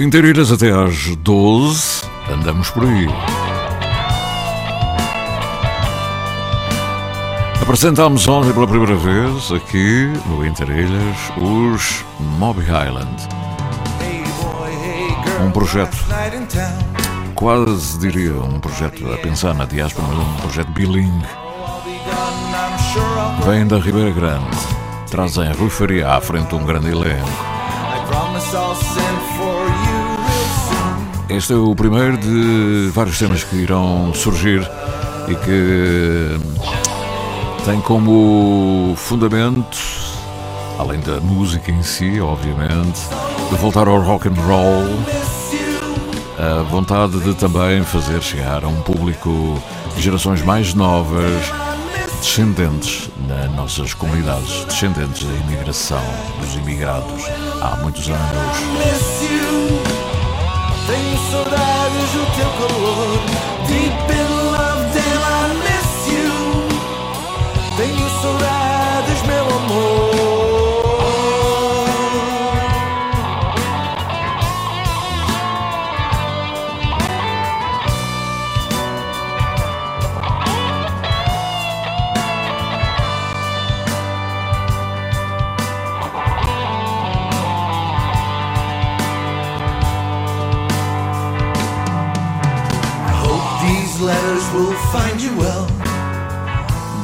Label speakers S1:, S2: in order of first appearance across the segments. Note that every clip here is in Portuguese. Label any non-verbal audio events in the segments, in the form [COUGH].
S1: Inteiriras até às 12, andamos por aí. Apresentámos ontem pela primeira vez aqui no Interilhas os Mob Island. Um projeto, quase diria um projeto a pensar na diáspora, mas um projeto bilingue. Vem da Ribeira Grande, trazem Rui Faria à frente de um grande elenco. Este é o primeiro de vários temas que irão surgir e que tem como fundamento, além da música em si, obviamente, de voltar ao rock and roll, a vontade de também fazer chegar a um público de gerações mais novas, descendentes nas nossas comunidades, descendentes da imigração, dos imigrados há muitos anos. Tenho saudades do teu calor Deep will find you well.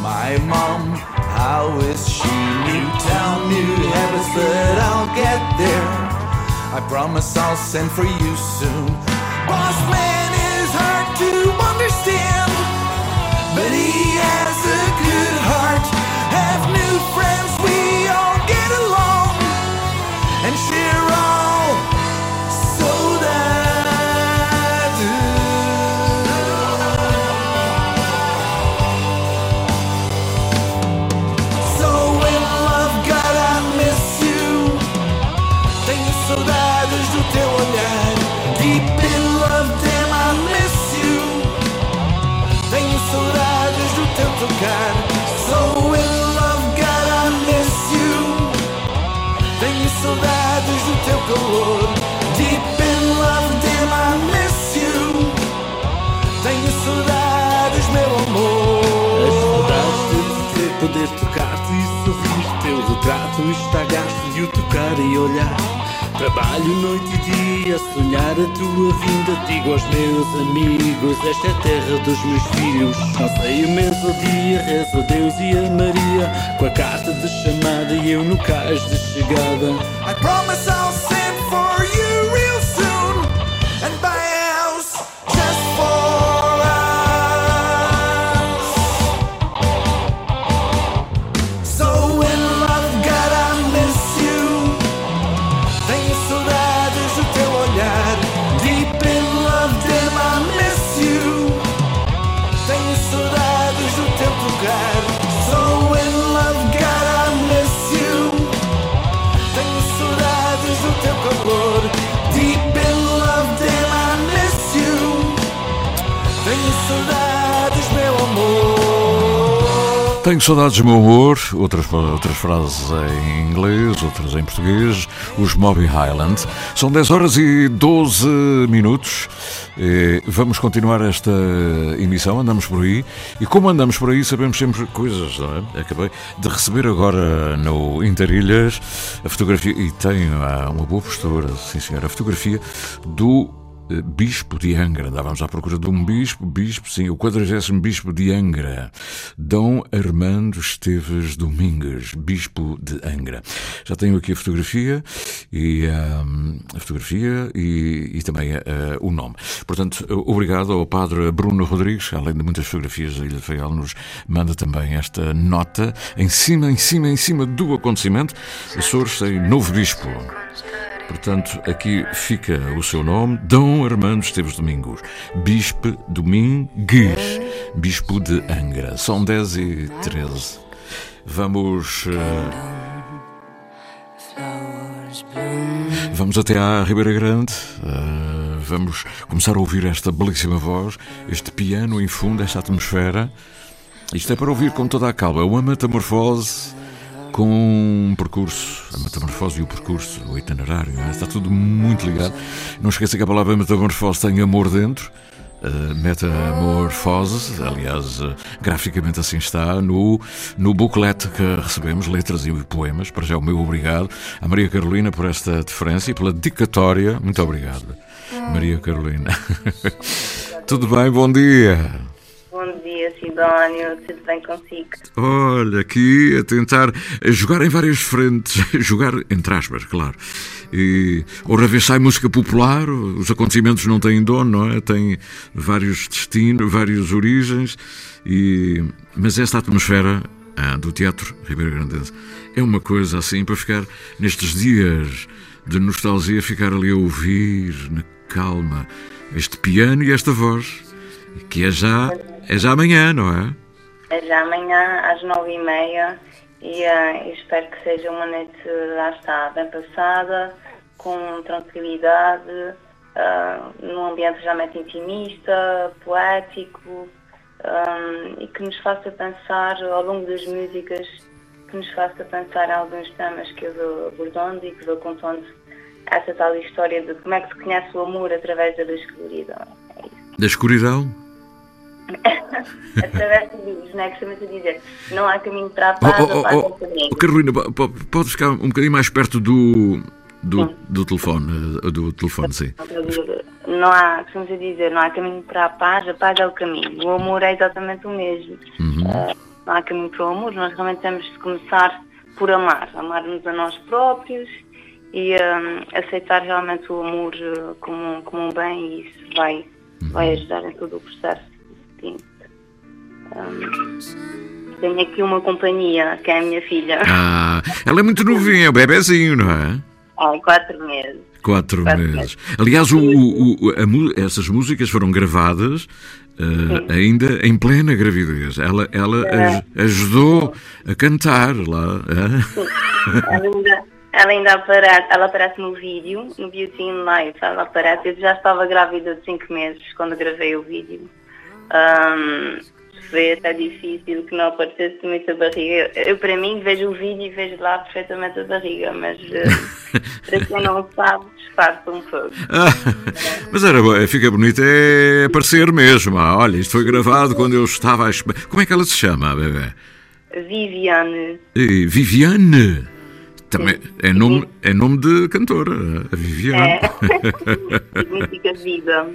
S1: My mom, how is she? New town, new habits, but I'll get there. I promise I'll send for you soon. Boss man is hard to understand, but he has a good heart. Have new friends, está gasto e o tocar e olhar. Trabalho noite e dia sonhar a tua vinda. Digo aos meus amigos: Esta é a terra dos meus filhos. Não sei o mês dia, rezo a Deus e a Maria. Com a carta de chamada e eu no cais de chegada. I promise I'll Tenho saudades do meu amor, outras, outras frases em inglês, outras em português, os Moby Highland. São 10 horas e 12 minutos. Vamos continuar esta emissão, andamos por aí. E como andamos por aí, sabemos sempre coisas, não é? Acabei de receber agora no Interilhas a fotografia, e tenho ah, uma boa postura, sim senhor, a fotografia do eh, bispo de Angra. Andávamos à procura de um bispo, bispo, sim, o 40 Bispo de Angra, Dom Armando Esteves Domingues, Bispo de Angra. Já tenho aqui a fotografia e um, a fotografia e, e também uh, o nome. Portanto, obrigado ao Padre Bruno Rodrigues, além de muitas fotografias, a Ilha Feial nos manda também esta nota em cima, em cima, em cima do acontecimento. Açores tem novo bispo. Portanto, aqui fica o seu nome, Dom Armando Esteves Domingos, Bispo Domingues, Bispo de Angra. São 10 e 13. Vamos. Uh, vamos até à Ribeira Grande. Uh, vamos começar a ouvir esta belíssima voz, este piano em fundo, esta atmosfera. Isto é para ouvir com toda a calma. Uma metamorfose com um percurso a metamorfose e o percurso, o itinerário, é? está tudo muito ligado. Não esqueça que a palavra metamorfose tem amor dentro. Uh, metamorfose, aliás, uh, graficamente assim está, no, no booklet que recebemos, letras e poemas. Para já, o meu obrigado à Maria Carolina por esta deferência e pela dedicatória. Muito obrigado, Maria Carolina. [LAUGHS] Tudo bem? Bom dia.
S2: Sidónio. Tudo bem consigo?
S1: Olha, aqui a tentar jogar em várias frentes, [LAUGHS] jogar entre aspas, claro. E outra vez sai música popular, os acontecimentos não têm dono, não é? Tem vários destinos, várias origens, e... mas esta atmosfera ah, do Teatro Ribeiro Grandense é uma coisa assim para ficar nestes dias de nostalgia, ficar ali a ouvir na calma este piano e esta voz, que é já, é já amanhã, não é?
S2: É já amanhã às nove e meia e uh, espero que seja uma noite, lá está, bem passada, com tranquilidade, uh, num ambiente realmente intimista, poético um, e que nos faça pensar ao longo das músicas, que nos faça pensar alguns temas que eu vou abordando e que vou contando essa tal história de como é que se conhece o amor através da escuridão. É
S1: da escuridão?
S2: Através de livros, não é? Costuma-se a dizer, não há caminho para a paz, oh, oh, a paz oh, é caminho. Oh,
S1: Carolina, pode ficar um bocadinho mais perto do, do, do telefone, eh, do telefone, sim.
S2: Não há, costuma-se a dizer, não há caminho para a paz, a paz é o caminho. O amor é exatamente o mesmo. Uhum. Uh, não há caminho para o amor, nós realmente temos de começar por amar, amar-nos a nós próprios, e um, aceitar realmente o amor como, como um bem e isso vai, uhum. vai ajudar em todo o processo. Um, tenho aqui uma companhia, que é a minha filha.
S1: Ah, ela é muito novinha, é um bebezinho, não é?
S2: Há quatro meses.
S1: Quatro, quatro meses. meses. Aliás, o, o, a, essas músicas foram gravadas uh, ainda em plena gravidez. Ela, ela é. ajudou a cantar lá.
S2: É? Ela ainda ela ainda aparece, ela aparece no vídeo, no Beauty in Life, ela aparece. Eu já estava grávida de 5 meses quando gravei o vídeo. Um, foi até difícil que não aparecesse muito a barriga. Eu, para mim, vejo o vídeo e vejo lá perfeitamente a barriga, mas uh, [LAUGHS] para quem não sabe, disfarça um pouco. Ah,
S1: mas era, fica bonito é aparecer mesmo. Ah, olha, isto foi gravado quando eu estava a... Como é que ela se chama, bebê?
S2: Viviane.
S1: E, Viviane? Também é nome, é nome de cantora, a Viviane. É. [LAUGHS]
S2: Significa vida.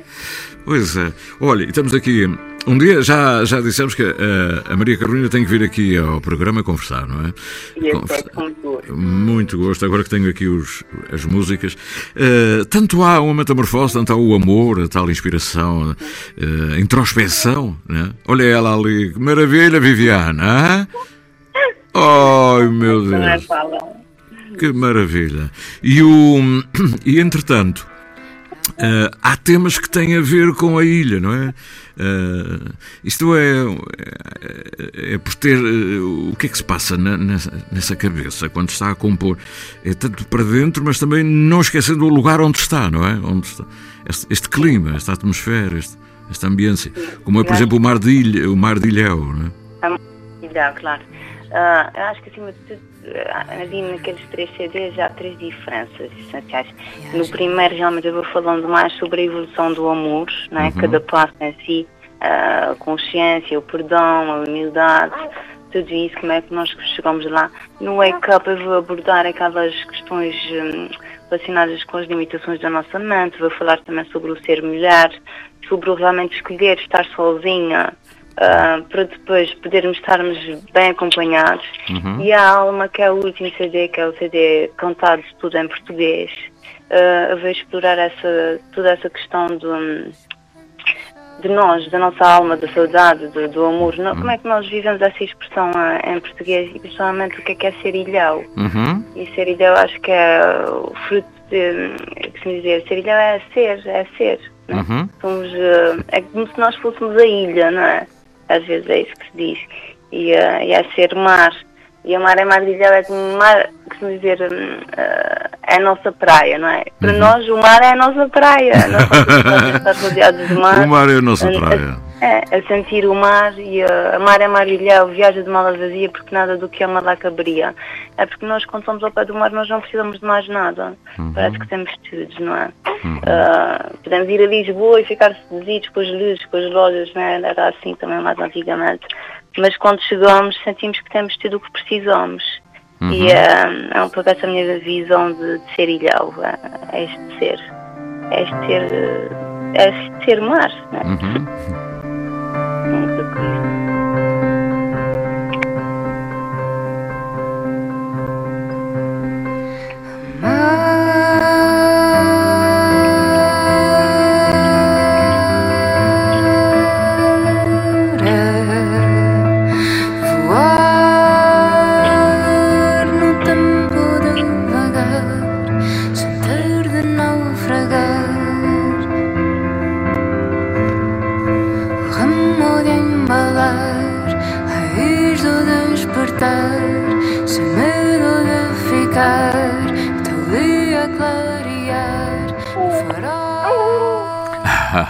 S1: Pois é. Olha, estamos aqui. Um dia já, já dissemos que a, a Maria Carolina tem que vir aqui ao programa conversar, não é?
S2: Conversa... é muito gosto.
S1: Agora que tenho aqui os, as músicas. Uh, tanto há uma metamorfose, tanto há o amor, a tal inspiração, uh, introspeção, né? Olha ela ali. Que maravilha, Viviana. [LAUGHS] Ai, meu Deus. Que maravilha. E, o, [CLEARS THROAT] e entretanto, uh, há temas que têm a ver com a ilha, não é? Uh, isto é, é, é, por ter. Uh, o que é que se passa na, nessa, nessa, cabeça quando está a compor? É tanto para dentro, mas também não esquecendo o lugar onde está, não é? Onde está. Este, este clima, esta atmosfera, este, esta ambiência. Como é, por exemplo, o Mar de, Ilha, o mar de Ilhéu, não
S2: é? Ilhéu, claro. Uh, eu acho que acima de tudo, ali naqueles três CDs há três diferenças essenciais. No primeiro, realmente, eu vou falando mais sobre a evolução do amor, né? Uhum. cada passo em si, a consciência, o perdão, a humildade, tudo isso, como é que nós chegamos lá. No Wake Up, eu vou abordar aquelas questões hum, relacionadas com as limitações da nossa mente, vou falar também sobre o ser mulher, sobre o realmente escolher estar sozinha uh, para depois podermos estarmos bem acompanhados. Uhum. E a Alma, que é o último CD, que é o CD cantado tudo em português, uh, eu explorar essa, toda essa questão do, de nós, da nossa alma, da saudade, do, do amor. Uhum. Como é que nós vivemos essa expressão uh, em português e principalmente o que é que é ser ilhéu. Uhum. E ser ilhéu acho que é o fruto de, que dizer, ser ilhéu é ser, é ser. É? Uhum. Somos, é como se nós fôssemos a ilha, não é? Às vezes é isso que se diz, e, uh, e a ser mar. E a mar é mar ilha, é como mar, que dizer, uh, é a nossa praia, não é? Para uhum. nós o mar é a nossa praia. [LAUGHS] Nós estamos rodeados de mar.
S1: O mar é a nossa praia.
S2: É, a sentir o mar e a, mar é mar ilha, viaja de mala vazia porque nada do que é uma lá caberia. É porque nós, quando estamos ao pé do mar, nós não precisamos de mais nada. Uhum. Parece que temos tudo, não é? Uhum. Uh, podemos ir a Lisboa e ficar seduzidos com as luzes, com as lojas, não é? Era assim também mais antigamente. Mas quando chegamos, sentimos que temos tudo o que precisamos. Uhum. E uh, é um pouco essa minha visão de, de ser ilhau, é, é este ser. É este ser, é este ser mar, não é? Uhum.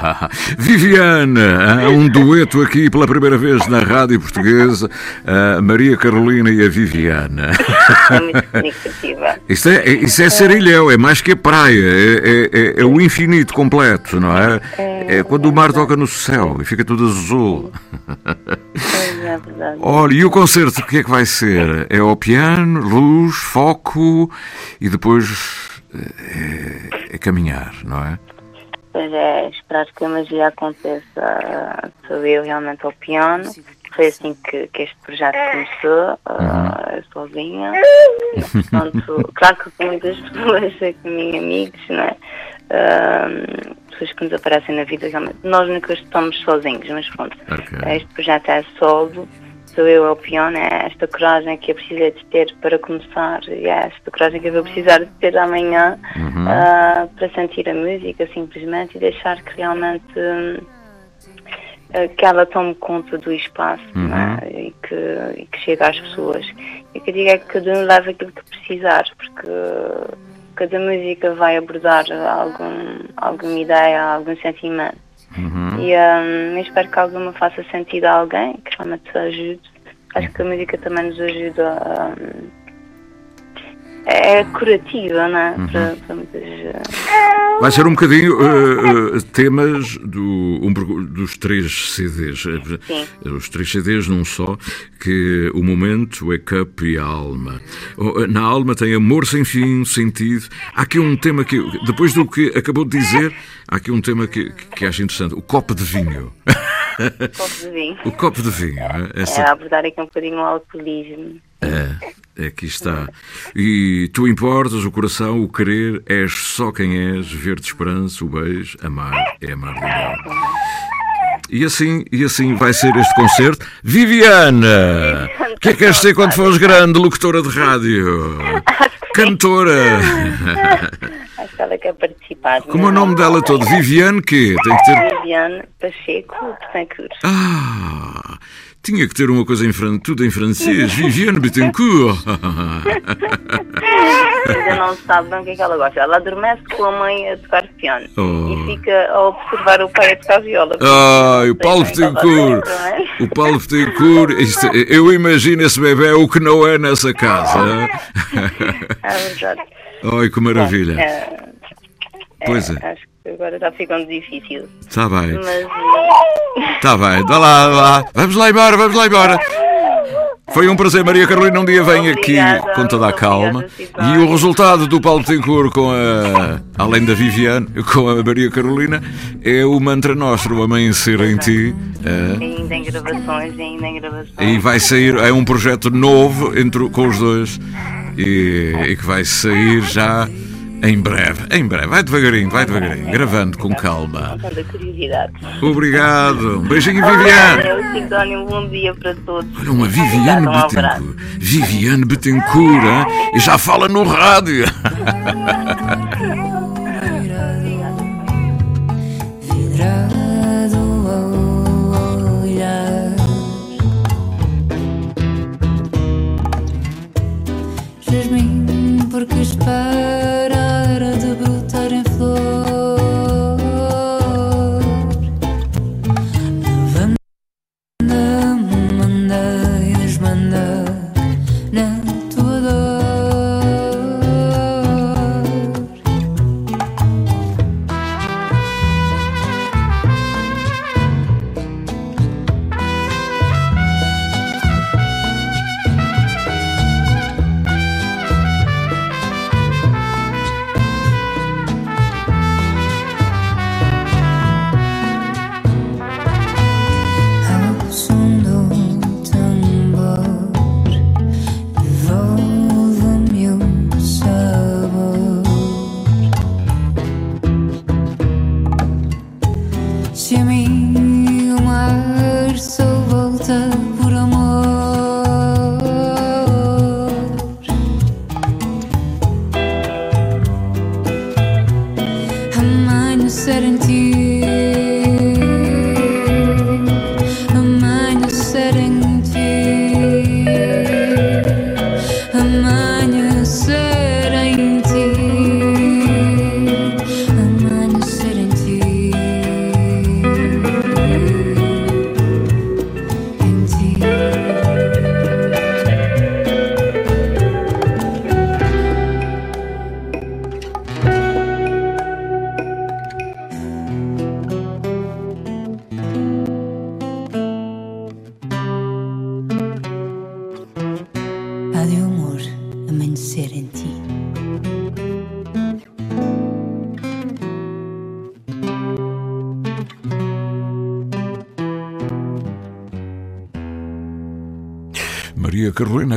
S2: [LAUGHS]
S1: Viviana, um dueto aqui pela primeira vez na rádio portuguesa, a Maria Carolina e a Viviana.
S2: É muito [LAUGHS] significativa.
S1: Isto é, isso é Serilhão, é mais que a praia, é, é, é, o infinito completo, não é? É, é quando o mar toca no céu e fica tudo azul.
S2: É.
S1: Olha, e o concerto, o que é que vai ser? É ao piano, luz, foco e depois é, é caminhar, não é?
S2: Pois é, esperar que a magia aconteça. Sou eu realmente ao piano. Foi assim que, que este projeto começou, uh, sozinha. E, portanto, claro que com muitas pessoas, [LAUGHS] com amigos, não é? Uh, pessoas que nos aparecem na vida, realmente. Nós nunca estamos sozinhos, mas pronto. Okay. Este projeto é solo sou eu ao piano, é esta coragem que eu precisei de ter para começar e é esta coragem que eu vou precisar de ter amanhã uhum. uh, para sentir a música simplesmente e deixar que realmente uh, que ela tome conta do espaço uhum. né? e, que, e que chegue às pessoas. E o que eu digo é que cada um leva aquilo que precisar, porque cada música vai abordar algum, alguma ideia, algum sentimento. Uhum. E um, espero que alguma faça sentido a alguém, que realmente ajude. Acho que a música também nos ajuda a. Um, é curativa, não é? Uhum. Para, para muitas.
S1: Vai ser um bocadinho uh, uh, temas do, um, dos três CDs. Sim. Os três CDs num só, que o momento, wake up e a alma. Na alma tem amor sem fim, sentido. Há aqui um tema que, depois do que acabou de dizer, há aqui um tema que, que acho interessante: o copo de vinho.
S2: O copo de vinho. [LAUGHS]
S1: O copo de vinho.
S2: É? Essa... É abordar aqui um bocadinho o alcoolismo.
S1: É. Aqui está. E tu importas o coração, o querer, és só quem és, ver-te esperança, o beijo, amar é amar de amor. E assim, e assim vai ser este concerto. Viviana! O que é que queres ser quando fores grande, locutora de rádio? Cantora!
S2: Acho que ela quer participar.
S1: Como é o nome dela todo? Viviane quê?
S2: Tem que ter... Viviane Pacheco Betancourt.
S1: Ah! Tinha que ter uma coisa em francês, tudo em francês. Viviane Bittencourt.
S2: Ainda não sabe bem o que é que ela gosta. Ela adormece com a mãe a tocar piano oh. e fica a observar o pai a tocar viola.
S1: Ai, o Paulo Bittencourt. O Paulo Bittencourt. Isto, eu imagino esse bebê o que não é nessa casa.
S2: É verdade.
S1: Ai, que maravilha. É,
S2: pois é. Agora está ficando difícil.
S1: Está bem. Mas. Está bem, dá lá, dá lá. Vamos lá embora, vamos lá embora. Foi um prazer, Maria Carolina. Um dia vem aqui com toda a calma. E o resultado do Paulo Tencourt com a. Além da Viviane, com a Maria Carolina, é o Mantra Nostro, o Amanhecer em Ti.
S2: É. Ainda em gravações, ainda em gravações.
S1: E vai sair, é um projeto novo entre, com os dois. E, e que vai sair já em breve, em breve. Vai devagarinho, vai devagarinho. Gravando com calma. Obrigado. Um beijinho, Viviane.
S2: Sidónio, um bom dia para todos.
S1: Olha, uma Viviane Betancourt. Viviane Betancourt, hein? e já fala no rádio. [LAUGHS]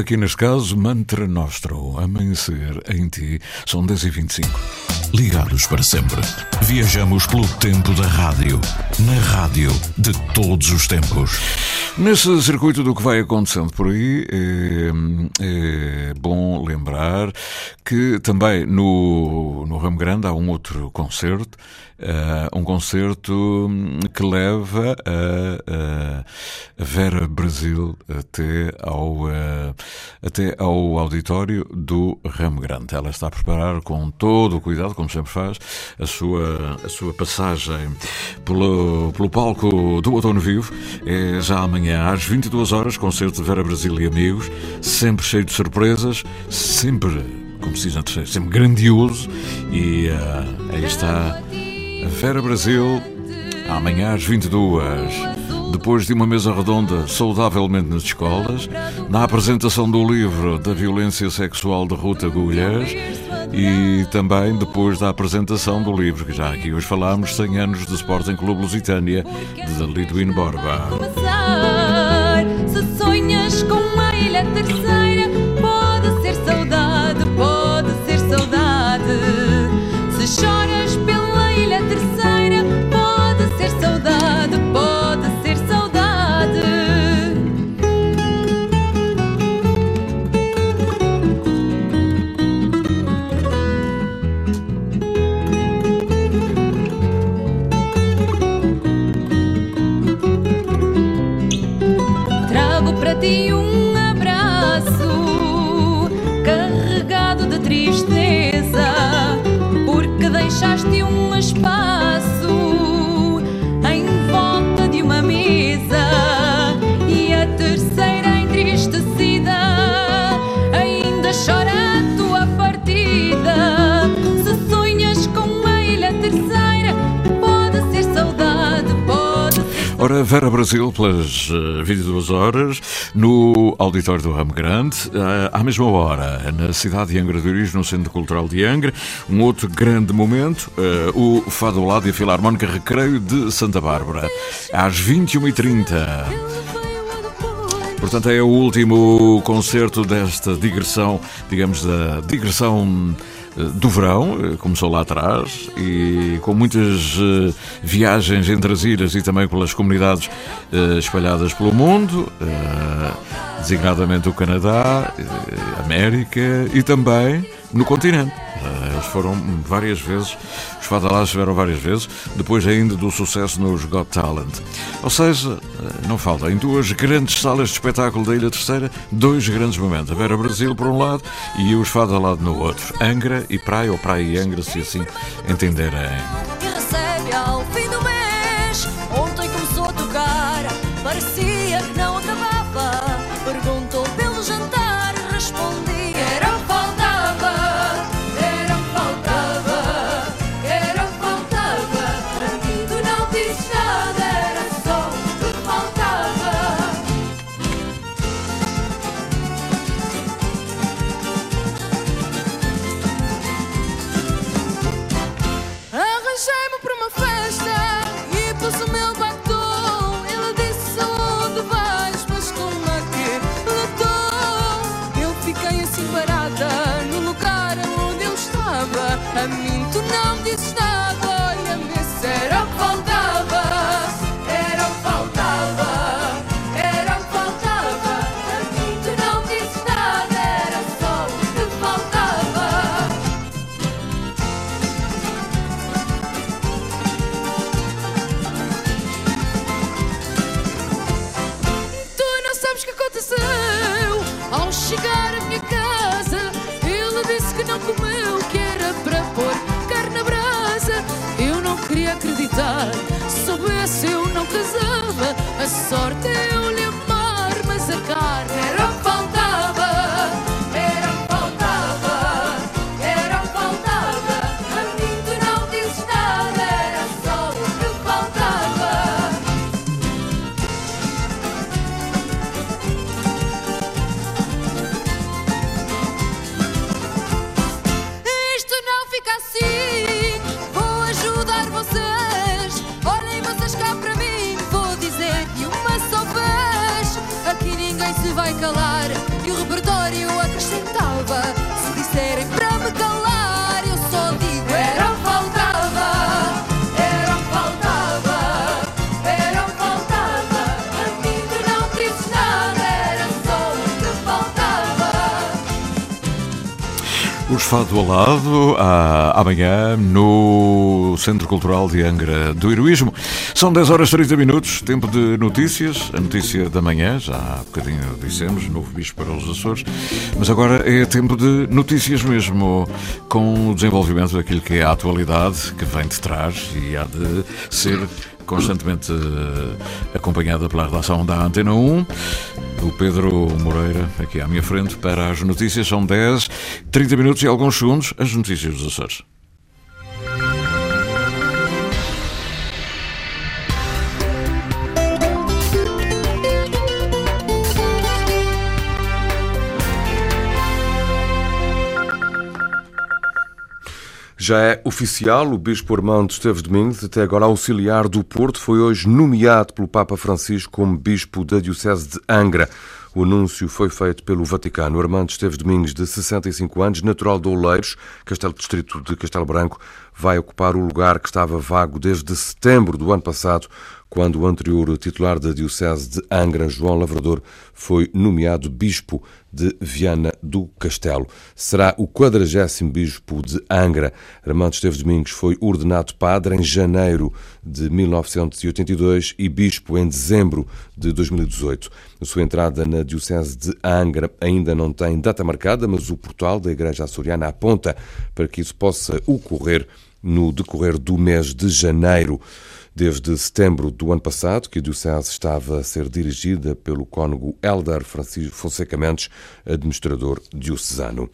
S1: aqui neste caso, Mantra Nostro, Amanhecer em Ti, são 10h25.
S3: Ligados para sempre. Viajamos pelo tempo da rádio, na rádio de todos os tempos.
S1: Nesse circuito do que vai acontecendo por aí, é, é bom lembrar que também no, no Ramo Grande há um outro concerto Uh, um concerto que leva a, a Vera Brasil até ao, uh, até ao auditório do Ramo Grande. Ela está a preparar com todo o cuidado, como sempre faz, a sua, a sua passagem pelo, pelo palco do Outono Vivo. É já amanhã às 22 horas, concerto de Vera Brasil e amigos, sempre cheio de surpresas, sempre, como se diz na terceira, sempre grandioso. E uh, aí está Vera Brasil, amanhã às 22 depois de uma mesa redonda saudavelmente nas escolas, na apresentação do livro da violência sexual de Ruta Gulhas e também depois da apresentação do livro, que já aqui hoje falámos, 100 anos de Sporting Clube Lusitânia, de Lidwin Borba.
S4: Sonhas com a ilha terceira,
S1: Ora, Vera Brasil, pelas eh, 22 horas, no Auditório do Ramo Grande, eh, à mesma hora, na cidade de Angra do Iris, no Centro Cultural de Angra, um outro grande momento, eh, o Fado Lado e a Filarmónica Recreio de Santa Bárbara, às 21h30. Portanto, é o último concerto desta digressão, digamos, da digressão eh, do verão, eh, começou lá atrás, e com muitas eh, viagens entre as ilhas e também pelas comunidades espalhadas pelo mundo, designadamente o Canadá, América e também no continente. Eles foram várias vezes, os Fadalás estiveram várias vezes, depois ainda do sucesso nos Got Talent. Ou seja, eh, não falta, em duas grandes salas de espetáculo da Ilha Terceira, dois grandes momentos. A Vera Brasil por um lado e os Fadalado no outro. Angra e Praia, ou Praia e Angra, se assim entenderem.
S4: que recebe ao fim
S1: Lado, amanhã, no Centro Cultural de Angra do Heroísmo. São 10 horas e 30 minutos, tempo de notícias. A notícia da manhã, já há bocadinho dissemos, novo bicho para os Açores. Mas agora é tempo de notícias mesmo, com o desenvolvimento daquilo que é a atualidade que vem de trás e há de ser constantemente eh, acompanhada pela redação da Antena 1. O Pedro Moreira, aqui à minha frente, para as notícias. São 10, 30 minutos e alguns segundos, as notícias dos Açores.
S5: Já é oficial, o Bispo Armando Esteves Domingos, até agora auxiliar do Porto, foi hoje nomeado pelo Papa Francisco como Bispo da Diocese de Angra. O anúncio foi feito pelo Vaticano. Armando Esteves Domingos, de 65 anos, natural de Oleiros, Castelo Distrito de Castelo Branco, vai ocupar o lugar que estava vago desde setembro do ano passado, quando o anterior titular da Diocese de Angra, João Lavrador, foi nomeado Bispo de Viana do Castelo. Será o quadragésimo Bispo de Angra. Armando Esteves Domingos foi ordenado padre em janeiro de 1982 e Bispo em dezembro de 2018. A sua entrada na Diocese de Angra ainda não tem data marcada, mas o portal da Igreja Açoriana aponta para que isso possa ocorrer no decorrer do mês de janeiro. Desde setembro do ano passado, que a Diocese estava a ser dirigida pelo cônego Helder Francisco Fonseca Mendes, administrador diocesano.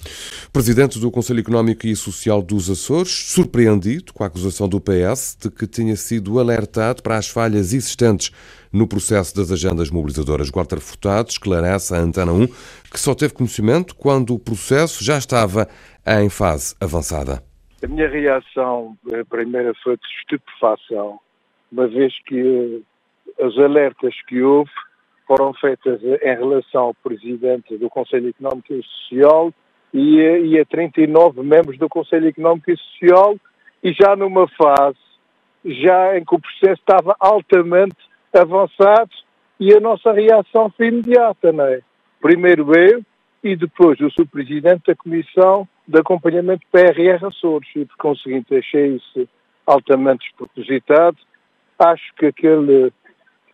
S5: Presidente do Conselho Económico e Social dos Açores, surpreendido com a acusação do PS de que tinha sido alertado para as falhas existentes no processo das agendas mobilizadoras. Walter Furtado esclarece à Antena 1 que só teve conhecimento quando o processo já estava em fase avançada.
S6: A minha reação, a primeira foi de estupefação uma vez que as alertas que houve foram feitas em relação ao Presidente do Conselho Económico e Social e a, e a 39 membros do Conselho Económico e Social e já numa fase já em que o processo estava altamente avançado e a nossa reação foi imediata, não é? Primeiro eu e depois o Subpresidente da Comissão de Acompanhamento PRR Açores e por conseguinte achei isso altamente despropositado acho que aquele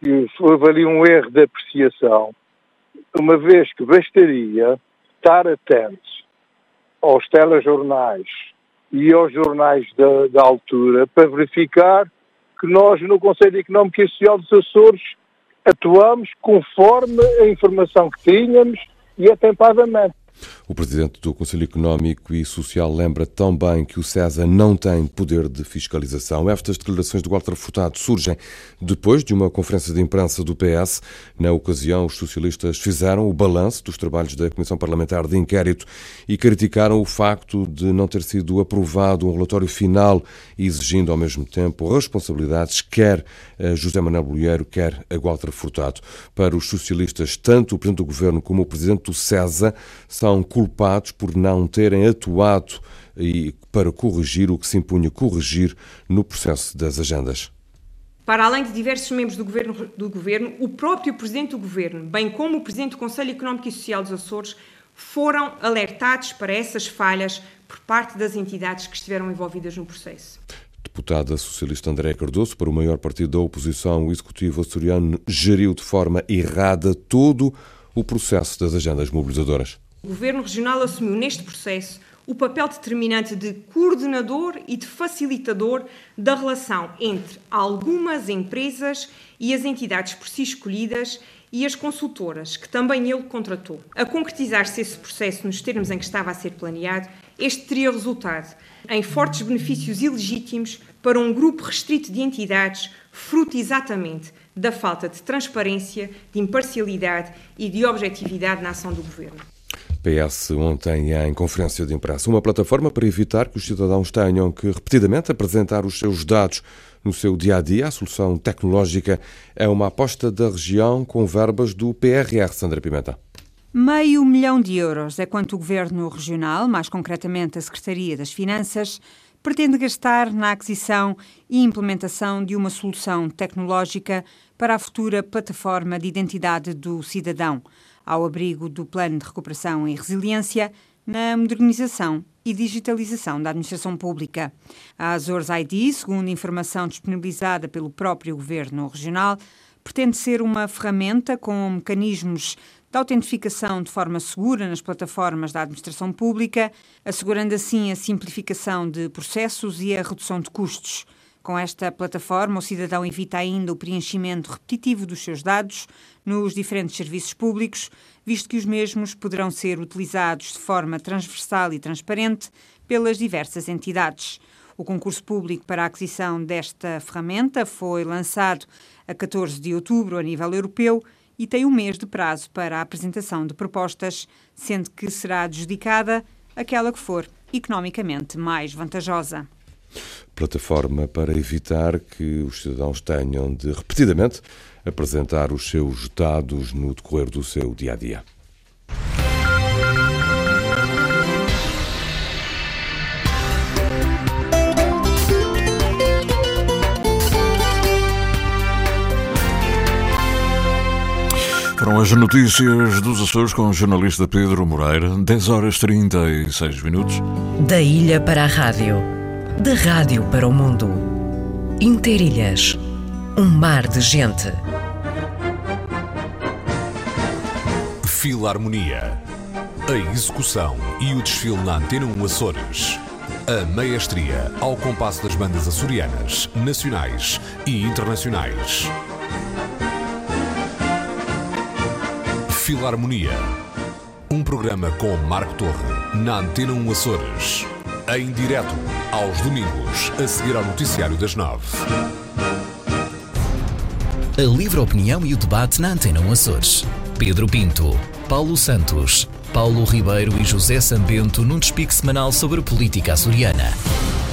S6: que houve ali um erro de apreciação, uma vez que bastaria estar atentos aos telejornais e aos jornais da, da altura para verificar que nós no Conselho Económico e Social dos Açores atuamos conforme a informação que tínhamos e atempadamente.
S5: O presidente do Conselho Económico e Social lembra também que o César não tem poder de fiscalização. Estas declarações de Walter Furtado surgem depois de uma conferência de imprensa do PS. Na ocasião, os socialistas fizeram o balanço dos trabalhos da Comissão Parlamentar de Inquérito e criticaram o facto de não ter sido aprovado um relatório final, exigindo ao mesmo tempo responsabilidades quer a José Manuel Bolheiro, quer a Walter Furtado. Para os socialistas, tanto o Presidente do Governo como o Presidente do César são culpados por não terem atuado e para corrigir o que se impunha corrigir no processo das agendas.
S7: Para além de diversos membros do governo, do governo, o próprio Presidente do Governo, bem como o Presidente do Conselho Económico e Social dos Açores, foram alertados para essas falhas por parte das entidades que estiveram envolvidas no processo.
S5: Deputada socialista André Cardoso, para o maior partido da oposição, o Executivo açoriano geriu de forma errada todo o processo das agendas mobilizadoras.
S7: O Governo Regional assumiu neste processo o papel determinante de coordenador e de facilitador da relação entre algumas empresas e as entidades por si escolhidas e as consultoras, que também ele contratou. A concretizar-se esse processo nos termos em que estava a ser planeado, este teria resultado em fortes benefícios ilegítimos para um grupo restrito de entidades, fruto exatamente da falta de transparência, de imparcialidade e de objetividade na ação do governo.
S5: PS ontem em conferência de imprensa uma plataforma para evitar que os cidadãos tenham que repetidamente apresentar os seus dados no seu dia a dia. A solução tecnológica é uma aposta da região com verbas do PRR, Sandra Pimenta.
S8: Meio milhão de euros é quanto o Governo Regional, mais concretamente a Secretaria das Finanças, pretende gastar na aquisição e implementação de uma solução tecnológica para a futura plataforma de identidade do cidadão ao abrigo do Plano de Recuperação e Resiliência, na modernização e digitalização da administração pública. A Azores ID, segundo informação disponibilizada pelo próprio Governo Regional, pretende ser uma ferramenta com mecanismos de autentificação de forma segura nas plataformas da administração pública, assegurando assim a simplificação de processos e a redução de custos. Com esta plataforma, o cidadão evita ainda o preenchimento repetitivo dos seus dados nos diferentes serviços públicos, visto que os mesmos poderão ser utilizados de forma transversal e transparente pelas diversas entidades. O concurso público para a aquisição desta ferramenta foi lançado a 14 de outubro a nível europeu e tem um mês de prazo para a apresentação de propostas, sendo que será adjudicada aquela que for economicamente mais vantajosa.
S5: Plataforma para evitar que os cidadãos tenham de repetidamente apresentar os seus dados no decorrer do seu dia a dia.
S1: Foram as notícias dos Açores com o jornalista Pedro Moreira, 10 horas 36 minutos.
S9: Da ilha para a rádio, da rádio para o mundo. Interilhas, um mar de gente.
S10: Filarmonia. A execução e o desfile na Antena 1 Açores. A maestria ao compasso das bandas açorianas, nacionais e internacionais. Filarmonia. Um programa com Marco Torre, na Antena 1 Açores. Em direto, aos domingos, a seguir ao noticiário das nove.
S11: A livre opinião e o debate na Antena 1 Açores. Pedro Pinto, Paulo Santos, Paulo Ribeiro e José Sambento num despique semanal sobre política açoriana.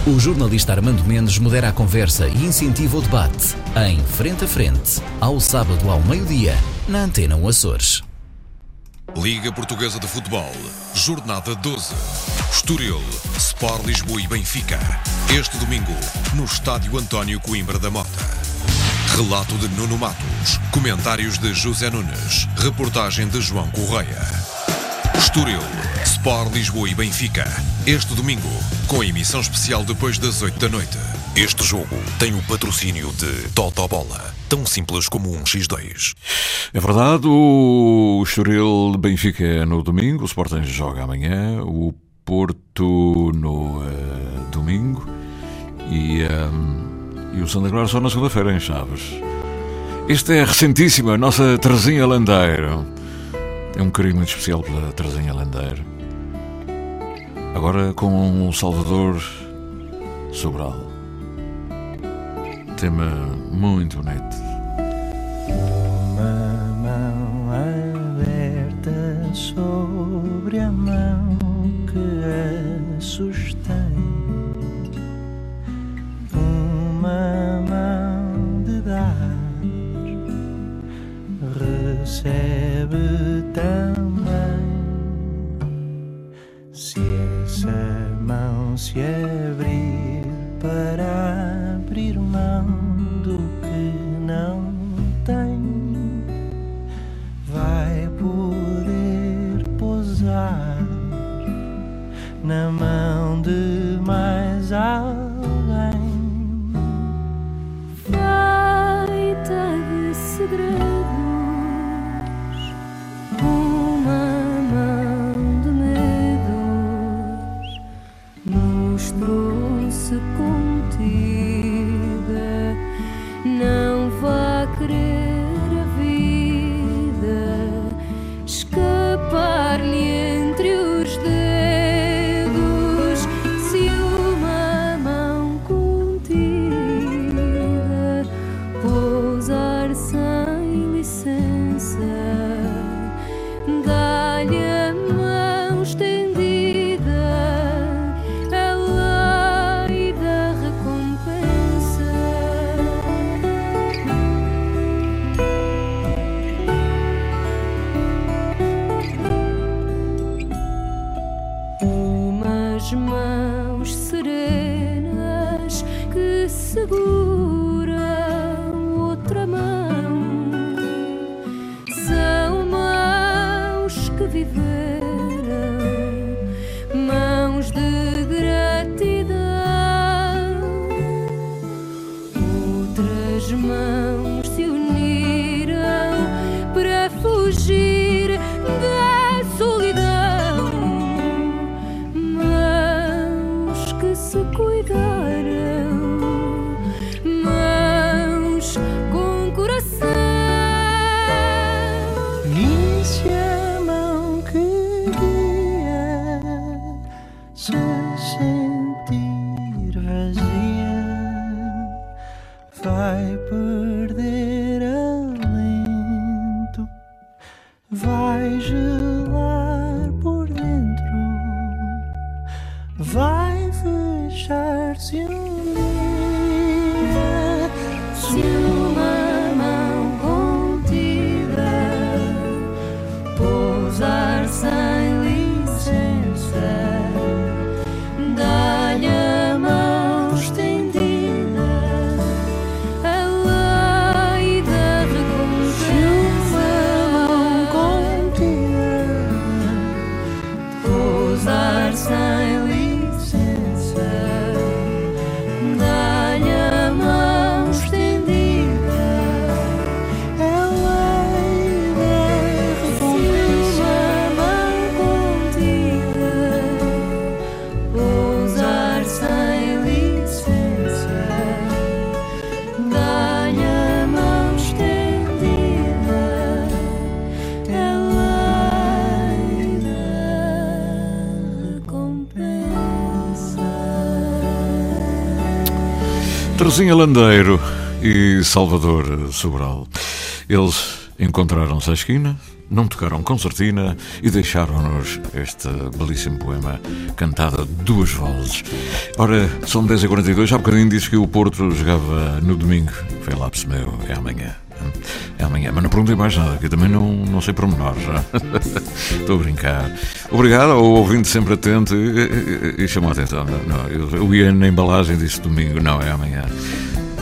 S11: O jornalista Armando Mendes modera a conversa e incentiva o debate em Frente a Frente, ao sábado ao meio-dia, na Antena 1 Açores.
S10: Liga Portuguesa de Futebol, Jornada 12. Estoril, Sport Lisboa e Benfica. Este domingo, no Estádio António Coimbra da Mota. Relato de Nuno Matos. Comentários de José Nunes. Reportagem de João Correia. Estoril, Sport Lisboa e Benfica. Este domingo, com emissão especial depois das 8 da noite. Este jogo tem o patrocínio de Totobola. Tão simples como um X2.
S1: É verdade, o Estoril Benfica é no domingo, o Sporting joga amanhã, o Porto no uh, domingo e, um, e o Santa Clara só na segunda-feira em Chaves. Esta é recentíssima, a nossa Terezinha Landeiro. É um carinho muito especial pela Terezinha Landeiro. Agora com o Salvador Sobral. Tema muito bonito.
S4: Uma mão de dar. Recebe que
S12: viveram
S1: Terezinha Landeiro e Salvador Sobral. Eles encontraram-se à esquina, não tocaram concertina e deixaram-nos este belíssimo poema cantado a duas vozes. Ora, são 10h42, há bocadinho disse que o Porto jogava no domingo. Foi lá, meu, é amanhã. É amanhã, mas não perguntei mais nada, que eu também não, não sei já. [LAUGHS] Estou a brincar. Obrigado ao ouvinte sempre atento e, e, e chamou a atenção. Não, eu, eu ia na embalagem disse domingo, não, é amanhã.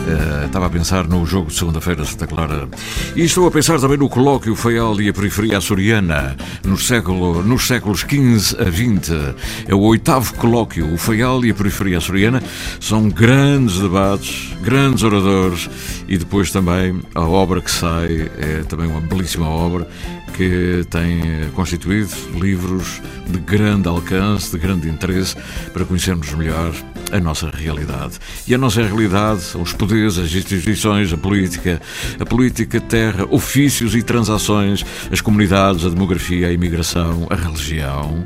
S1: Eh, estava a pensar no jogo de segunda-feira, Santa Clara. E estou a pensar também no colóquio Feial e a periferia açoriana, no século, nos séculos XV a XX. É o oitavo colóquio. O Feial e a periferia açoriana são grandes debates, grandes oradores e depois também a obra que sai é também uma belíssima obra que tem eh, constituído livros de grande alcance, de grande interesse para conhecermos melhor a nossa realidade. E a nossa realidade, os poderes, as instituições, a política, a política, terra, ofícios e transações, as comunidades, a demografia, a imigração, a religião,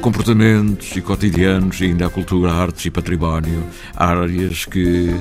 S1: comportamentos e cotidianos, e ainda a cultura, artes e património, áreas que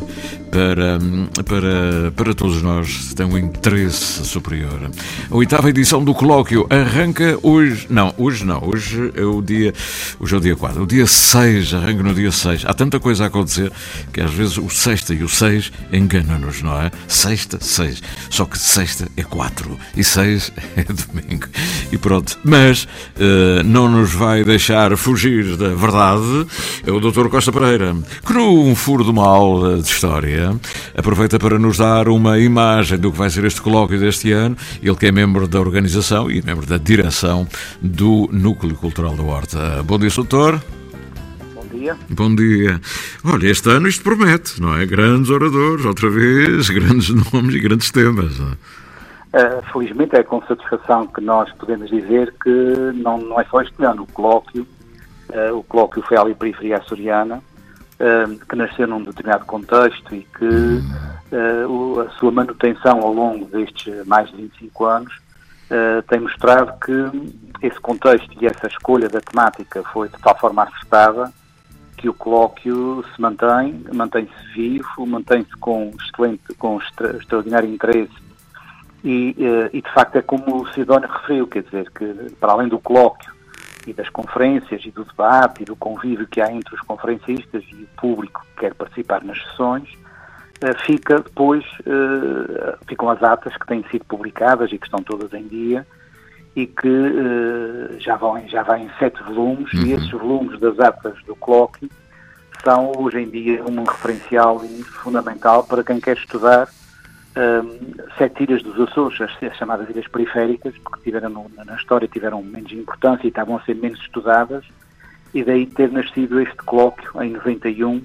S1: para, para, para todos nós têm um interesse superior. A oitava edição do colóquio arranca hoje, não, hoje não, hoje é o dia, hoje é o dia 4, o dia 6, arranca no dia 6. Há tanta coisa a acontecer que às vezes o sexta e o 6 enganam-nos, não é? Sexta, 6. Só que sexta é 4 e 6 [LAUGHS] é domingo. E pronto. Mas eh, não nos vai deixar fugir da verdade é o Dr. Costa Pereira, que num furo de aula de História aproveita para nos dar uma imagem do que vai ser este colóquio deste ano. Ele que é membro da organização e membro da direção do Núcleo Cultural da Horta. Bom dia, doutor.
S13: Bom dia.
S1: Bom dia. Olha, este ano isto promete, não é? Grandes oradores, outra vez, [LAUGHS] grandes nomes e grandes temas.
S13: Uh, felizmente é com satisfação que nós podemos dizer que não, não é só este ano. O colóquio, uh, o colóquio foi ali periferia açoriana, uh, que nasceu num determinado contexto e que o- a sua manutenção ao longo destes mais de 25 anos uh, tem mostrado que esse contexto e essa escolha da temática foi de tal forma acertada que o colóquio se mantém, mantém-se vivo, mantém-se com excelente, com extra- extraordinário interesse e, eh, e, de facto é como o Sidónio referiu, quer dizer, que para além do colóquio e das conferências e do debate e do convívio que há entre os conferencistas e o público que quer participar nas sessões, eh, fica depois, eh, ficam as atas que têm sido publicadas e que estão todas em dia e que eh, já, vão, já vai em sete volumes e esses volumes das atas do colóquio são hoje em dia um referencial e fundamental para quem quer estudar hum, sete ilhas dos Açores, as, as chamadas ilhas periféricas, porque tiveram na história tiveram menos importância e estavam a ser menos estudadas, e daí ter nascido este colóquio em 91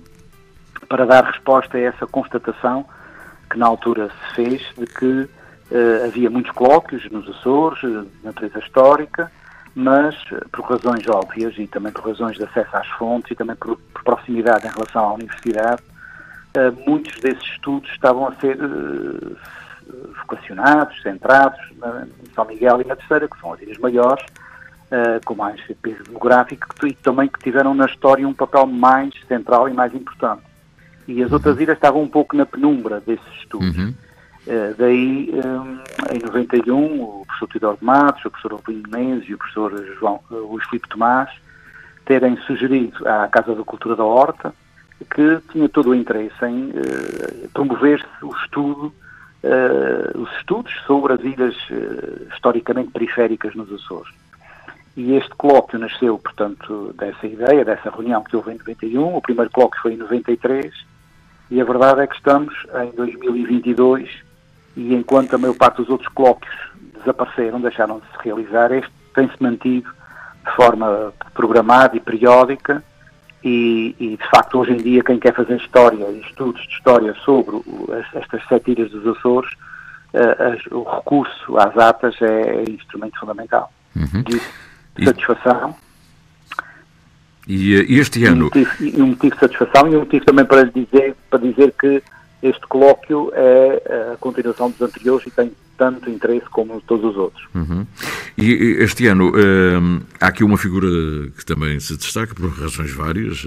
S13: para dar resposta a essa constatação que na altura se fez de que uh, havia muitos colóquios nos Açores, de natureza histórica, mas por razões óbvias e também por razões de acesso às fontes e também por, por proximidade em relação à universidade, uh, muitos desses estudos estavam a ser vocacionados, centrados na, em São Miguel e na Terceira, que são as ilhas maiores, com mais peso demográfico e também que tiveram na história um papel mais central e mais importante. E as outras ilhas estavam um pouco na penumbra desses estudos.
S1: Uhum.
S13: Uh, daí, um, em 91, o professor Tidor de Matos, o professor Alvino Menezes e o professor João, uh, Luís Filipe Tomás terem sugerido à Casa da Cultura da Horta que tinha todo o interesse em uh, promover-se o estudo, os estudos sobre as ilhas historicamente periféricas nos Açores. E este colóquio nasceu, portanto, dessa ideia, dessa reunião que houve em 91. O primeiro colóquio foi em 93. E a verdade é que estamos em 2022 e enquanto a maior parte dos outros colóquios desapareceram, deixaram de se realizar, este tem-se mantido de forma programada e periódica e, e, de facto hoje em dia quem quer fazer história e estudos de história sobre o, estas sete ilhas dos Açores, uh, o recurso às atas é, é instrumento fundamental.
S1: Uhum.
S13: De satisfação.
S1: E, e este ano?
S13: E um, motivo, e um motivo de satisfação e um motivo também para dizer, para dizer que este colóquio é a continuação dos anteriores e tem tanto interesse como todos os outros.
S1: Uhum. E este ano hum, há aqui uma figura que também se destaca por razões várias.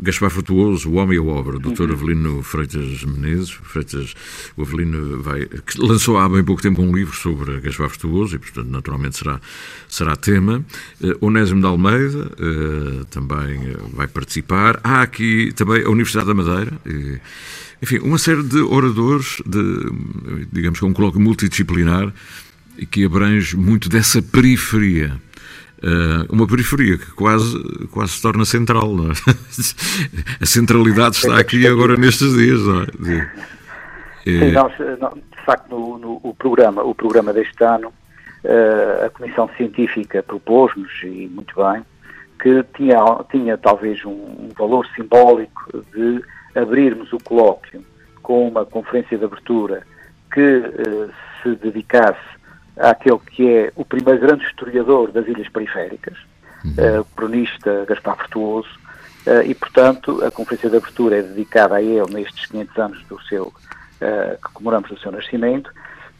S1: Gaspar Frutuoso, o homem e a obra, Dr. Uhum. Avelino Freitas Menezes. Freitas, o Avelino vai, que lançou há bem pouco tempo um livro sobre Gaspar Frutuoso e, portanto, naturalmente será, será tema. Uh, Onésimo de Almeida uh, também vai participar. Há aqui também a Universidade da Madeira. Enfim, uma série de oradores, de, digamos que é um colóquio multidisciplinar que abrange muito dessa periferia. Uh, uma periferia que quase, quase se torna central. Não é? [LAUGHS] A centralidade está aqui agora nestes dias. Não é?
S13: Sim, nós, de facto, no, no, o, programa, o programa deste ano, uh, a Comissão Científica propôs-nos, e muito bem, que tinha, tinha talvez um, um valor simbólico de abrirmos o colóquio com uma conferência de abertura que eh, se dedicasse àquele que é o primeiro grande historiador das ilhas periféricas, uhum. eh, o cronista Gaspar Virtuoso, eh, e, portanto, a conferência de abertura é dedicada a ele nestes 500 anos do seu, eh, que comemoramos o seu nascimento,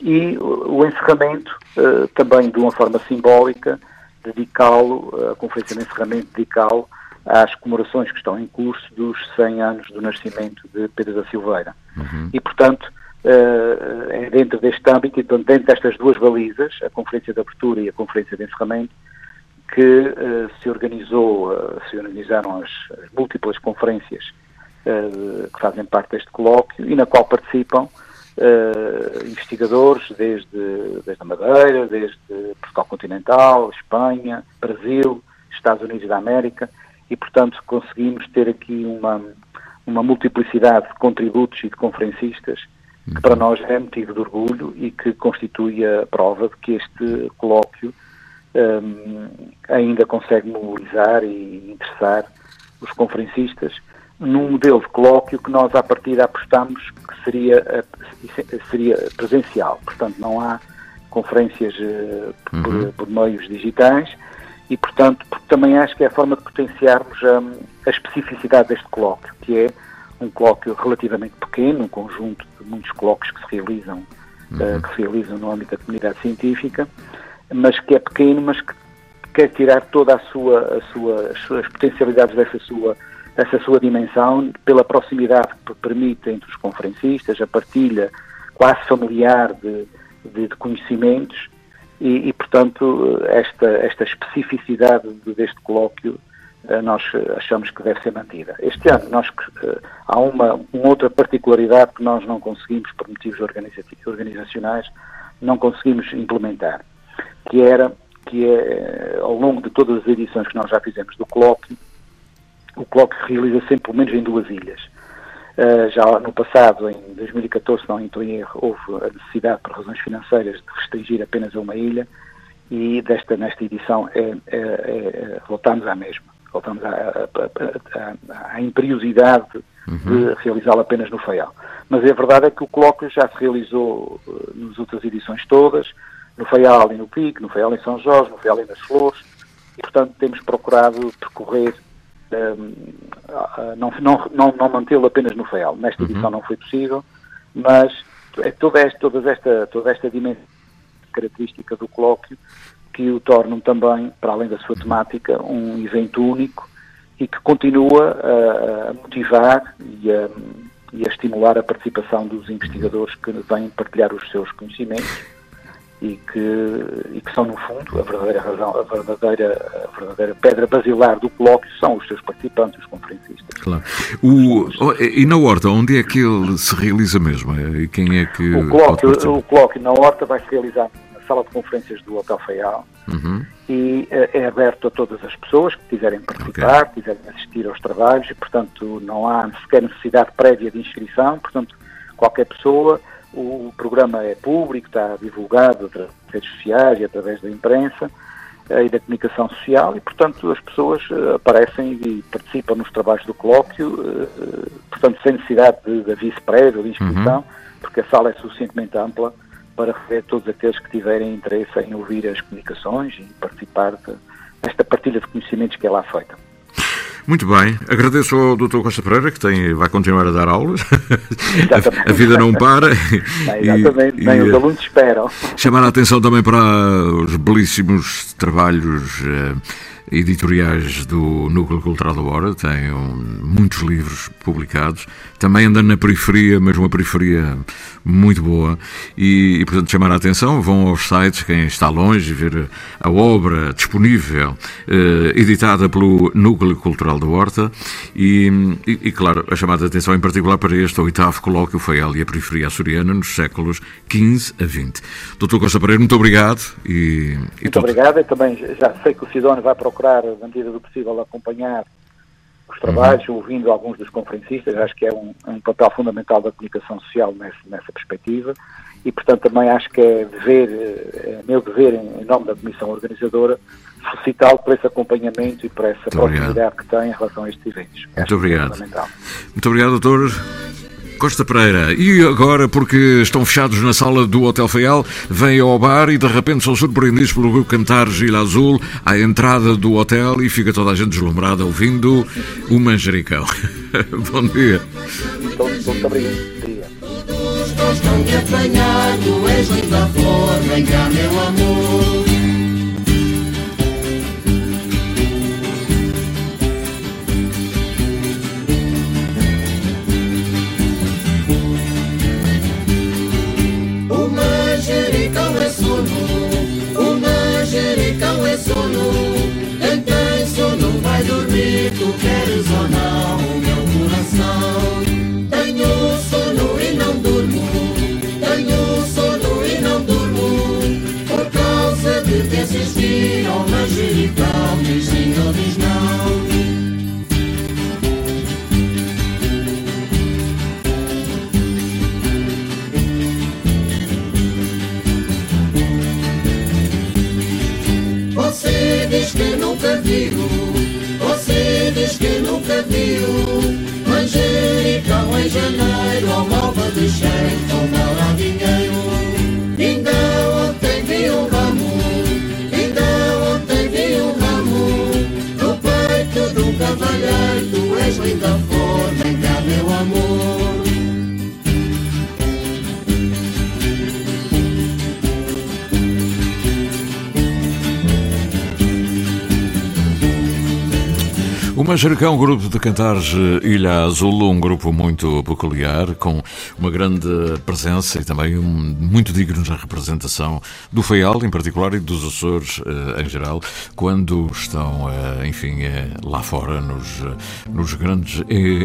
S13: e o, o encerramento, eh, também de uma forma simbólica, dedicá-lo, a conferência de encerramento, dedicá-lo às comemorações que estão em curso dos 100 anos do nascimento de Pedro da Silveira.
S1: Uhum.
S13: E, portanto, uh, é dentro deste âmbito, dentro destas duas balizas, a Conferência de Abertura e a Conferência de Encerramento, que uh, se organizou, uh, se organizaram as, as múltiplas conferências que fazem parte deste colóquio e na qual participam investigadores desde, desde a Madeira, desde Portugal Continental, Espanha, Brasil, Estados Unidos da América, e, portanto, conseguimos ter aqui uma, uma multiplicidade de contributos e de conferencistas que para nós é motivo de orgulho e que constitui a prova de que este colóquio um, ainda consegue mobilizar e interessar os conferencistas num modelo de colóquio que nós à partida apostamos que seria, seria presencial. Portanto, não há conferências uh, por,
S1: Uhum.
S13: por meios digitais, e, portanto, porque também acho que é a forma de potenciarmos um, a especificidade deste colóquio, que é um colóquio relativamente pequeno, um conjunto de muitos colóquios que se realizam, uh, que se realizam no âmbito da comunidade científica, mas que é pequeno, mas que quer tirar toda a sua, a sua, as suas potencialidades dessa sua, dessa sua dimensão, pela proximidade que permite entre os conferencistas, a partilha quase familiar de, de, de conhecimentos, e, e, portanto, esta, esta especificidade deste colóquio eh, nós achamos que deve ser mantida. Este ano nós, eh, há uma, uma outra particularidade que nós não conseguimos, por motivos organizacionais, não conseguimos implementar, que era que é, ao longo de todas as edições que nós já fizemos do colóquio, o colóquio realiza sempre pelo menos em duas ilhas. Uh, já no passado, em 2014, se não estou em erro, houve a necessidade, por razões financeiras, de restringir apenas a uma ilha e desta, nesta edição é, é, é, voltamos à mesma. voltamos à, à, à, à imperiosidade de realizá-lo apenas no FAIAL. Mas a verdade é que o colóquio já se realizou uh, nas outras edições todas, no FAIAL e no PIC, no FAIAL em São Jorge, no FAIAL e nas Flores, e portanto temos procurado percorrer, não, não, não, não mantê-lo apenas no FAIAL. Nesta edição não foi possível, mas é toda esta, toda esta, toda esta dimensão característica do colóquio que o tornam também, para além da sua temática, um evento único e que continua a, a motivar e a, e a estimular a participação dos investigadores que vêm partilhar os seus conhecimentos e que, e que são, no fundo, a verdadeira razão, a verdadeira, a verdadeira pedra basilar do colóquio são os seus participantes, os conferencistas.
S1: Claro. O, oh, e na horta, onde é que ele se realiza mesmo? E quem é que
S13: O colóquio, o colóquio na Horta vai se realizar na sala de conferências do Hotel Faial
S1: Uhum.
S13: e eh, é aberto a todas as pessoas que quiserem participar, que quiserem assistir aos trabalhos e, portanto, não há sequer necessidade prévia de inscrição, portanto, qualquer pessoa, o programa é público, está divulgado através das redes sociais e através da imprensa eh, e da comunicação social e, portanto, as pessoas eh, aparecem e participam nos trabalhos do colóquio, eh, portanto, sem necessidade de, de aviso prévio, de inscrição, porque a sala é suficientemente ampla para receber todos aqueles que tiverem interesse em ouvir as comunicações e participar de- desta partilha de conhecimentos que é lá feita.
S1: Muito bem, agradeço ao Dr. Costa Pereira que tem, vai continuar a dar aulas. [LAUGHS] A, a vida não para.
S13: É, exatamente,
S1: E-
S13: nem
S1: e,
S13: os
S1: eh,
S13: alunos esperam.
S1: Chamar a atenção também para os belíssimos trabalhos eh, editoriais do Núcleo Cultural da Hora, tem muitos livros publicados, também andando na periferia, mas uma periferia muito boa, e, e, portanto chamar a atenção, vão aos sites, quem está longe, ver a obra disponível, eh, editada pelo Núcleo Cultural da Horta, e, e, e, claro, a chamada de atenção em particular para este oitavo colóquio Faial e a periferia açoriana nos séculos XV a XX. Doutor Costa Pereira, muito obrigado e, e
S13: Muito
S1: tudo-
S13: obrigado. Eu também já sei que o Sidónio vai procurar, na medida do possível, acompanhar os trabalhos,
S1: Uhum.
S13: ouvindo alguns dos conferencistas. Acho que é um, um papel fundamental da comunicação social nessa, nessa perspectiva. E, portanto, também acho que é dever, eh, é meu dever, em, em nome da comissão organizadora, felicitá-lo por esse acompanhamento e por essa
S1: Muito obrigado.
S13: proximidade que tem em relação a estes eventos. Acho
S1: Muito
S13: que é
S1: obrigado. Muito obrigado, doutor. Costa Pereira. E agora, porque estão fechados na sala do Hotel Faial, vêm ao bar e de repente são surpreendidos pelo grupo cantar Gila Azul à entrada do hotel e fica toda a gente deslumbrada ouvindo o Manjericão. [LAUGHS] Bom dia.
S13: Então, muito obrigado.
S14: Apanhar, tu és linda flor, vem cá meu amor. Vai dormir, tu queres ou não, meu coração. Tenho sono e não durmo, tenho sono e não durmo. Por causa de te assistir ao manjericão, diz sim ou diz não. Você diz que nunca viu, que nunca viu. Manjericão em janeiro, ao malva de cheio, toma lá dinheiro. Ainda ontem vi um ramo, ainda ontem vi um ramo. No peito do cavalheiro, tu és linda flor, vem cá meu amor.
S1: Manjericão, grupo de cantares eh, Ilha Azul, um grupo muito peculiar, com uma grande presença e também um, muito dignos na representação do Faial, em particular, e dos Açores eh, em geral, quando estão, eh, enfim, lá fora, nos, nos grandes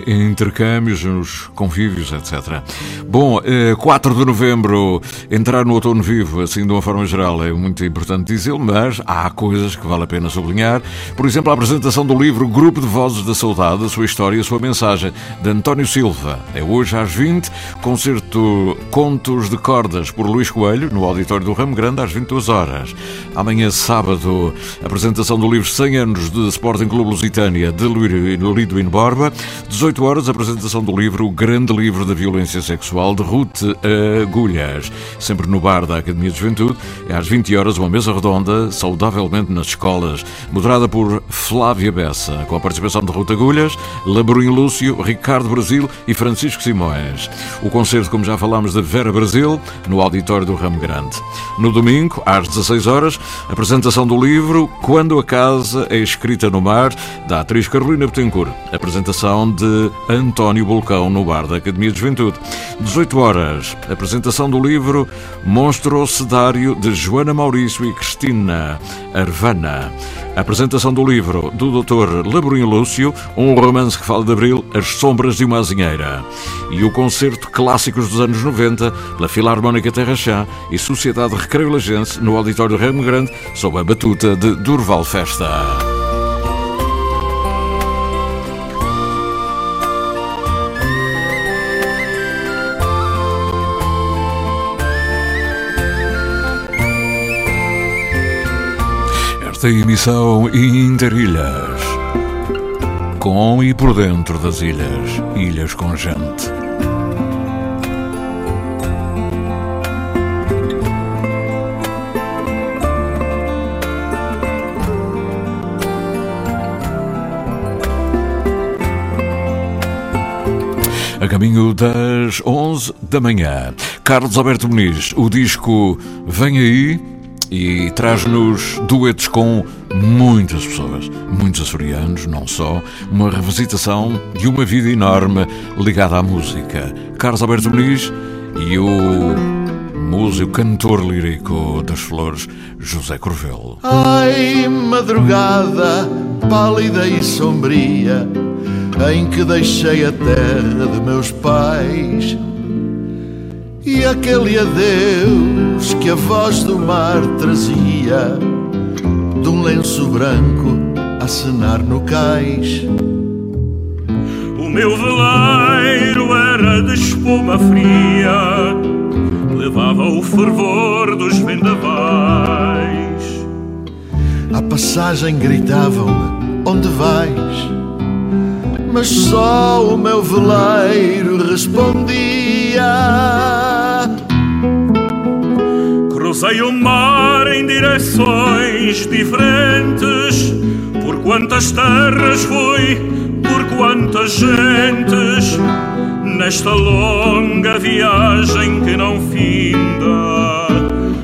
S1: intercâmbios, nos convívios, etc. Bom, eh, 4 de novembro, entrar no outono vivo, assim de uma forma geral, é muito importante dizê-lo, mas há coisas que vale a pena sublinhar. Por exemplo, a apresentação do livro Grupo de Vozes da Saudade, a sua história, a sua mensagem, de António Silva. É hoje às 20, concerto Contos de Cordas por Luís Coelho, no auditório do Ramo Grande, às 22 horas. Amanhã, sábado, apresentação do livro 100 anos de Sporting Clube Lusitânia, de Lidwin Borba. 18 horas, apresentação do livro O Grande Livro da Violência Sexual, de Ruth Agulhas. Sempre no bar da Academia de Juventude. É às 20 horas, uma mesa redonda, saudavelmente nas escolas, moderada por Flávia Bessa, com a participação de Ruth Agulhas, Laborim Lúcio, Ricardo Brasil e Francisco Simões. O concerto, como já falámos, de Vera Brasil, no auditório do Ramo Grande. No domingo, às 16 horas, apresentação do livro Quando a Casa é Escrita no Mar, da atriz Carolina Betancourt. Apresentação de António Bolcão, no bar da Academia de Juventude. 18 horas, apresentação do livro Monstro Cedário, de Joana Maurício e Cristina Arvana. A apresentação do livro do Dr. Laborinho Lúcio, um romance que fala de Abril, As Sombras de uma Azinheira. E o concerto Clássicos dos anos 90, pela Filarmónica Terra Chá e Sociedade Recreio Lagense, no Auditório Remo Grande, sob a batuta de Durval Festa. Esta emissão Interilhas. Com e por dentro das ilhas, ilhas com gente. A caminho das 11 da manhã. Carlos Alberto Muniz, o disco Vem Aí e traz-nos duetos com muitas pessoas, muitos açorianos, não só, uma revisitação de uma vida enorme ligada à música. Carlos Alberto Muniz e o músico, cantor lírico das flores, José Corvelo.
S15: Ai, madrugada, pálida e sombria, em que deixei a terra de meus pais. E aquele adeus que a voz do mar trazia De um lenço branco a cenar no cais
S16: O meu veleiro era de espuma fria Levava o fervor dos vendavais
S15: À passagem gritavam-me, onde vais? Mas só o meu veleiro respondia
S16: Cruzei o mar em direções diferentes, por quantas terras fui, por quantas gentes, nesta longa viagem que não finda.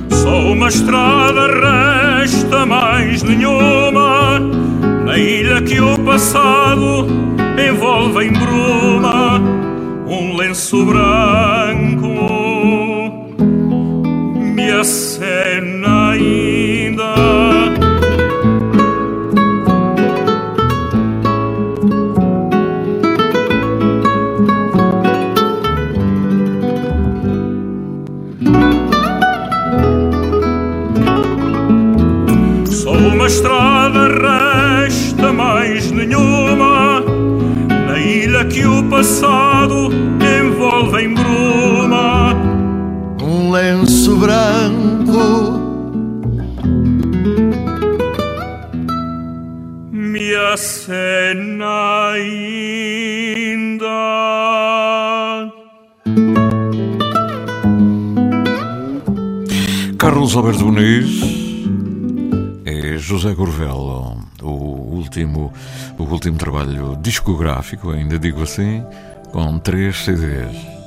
S16: Só uma estrada resta mais nenhuma, na ilha que o passado envolve em bruma, um lenço branco passado envolve em bruma
S15: um lenço branco
S16: me acena ainda.
S1: Carlos Alberto Muniz é José Corvelo, o último, o último trabalho discográfico, ainda digo assim, com três CDs.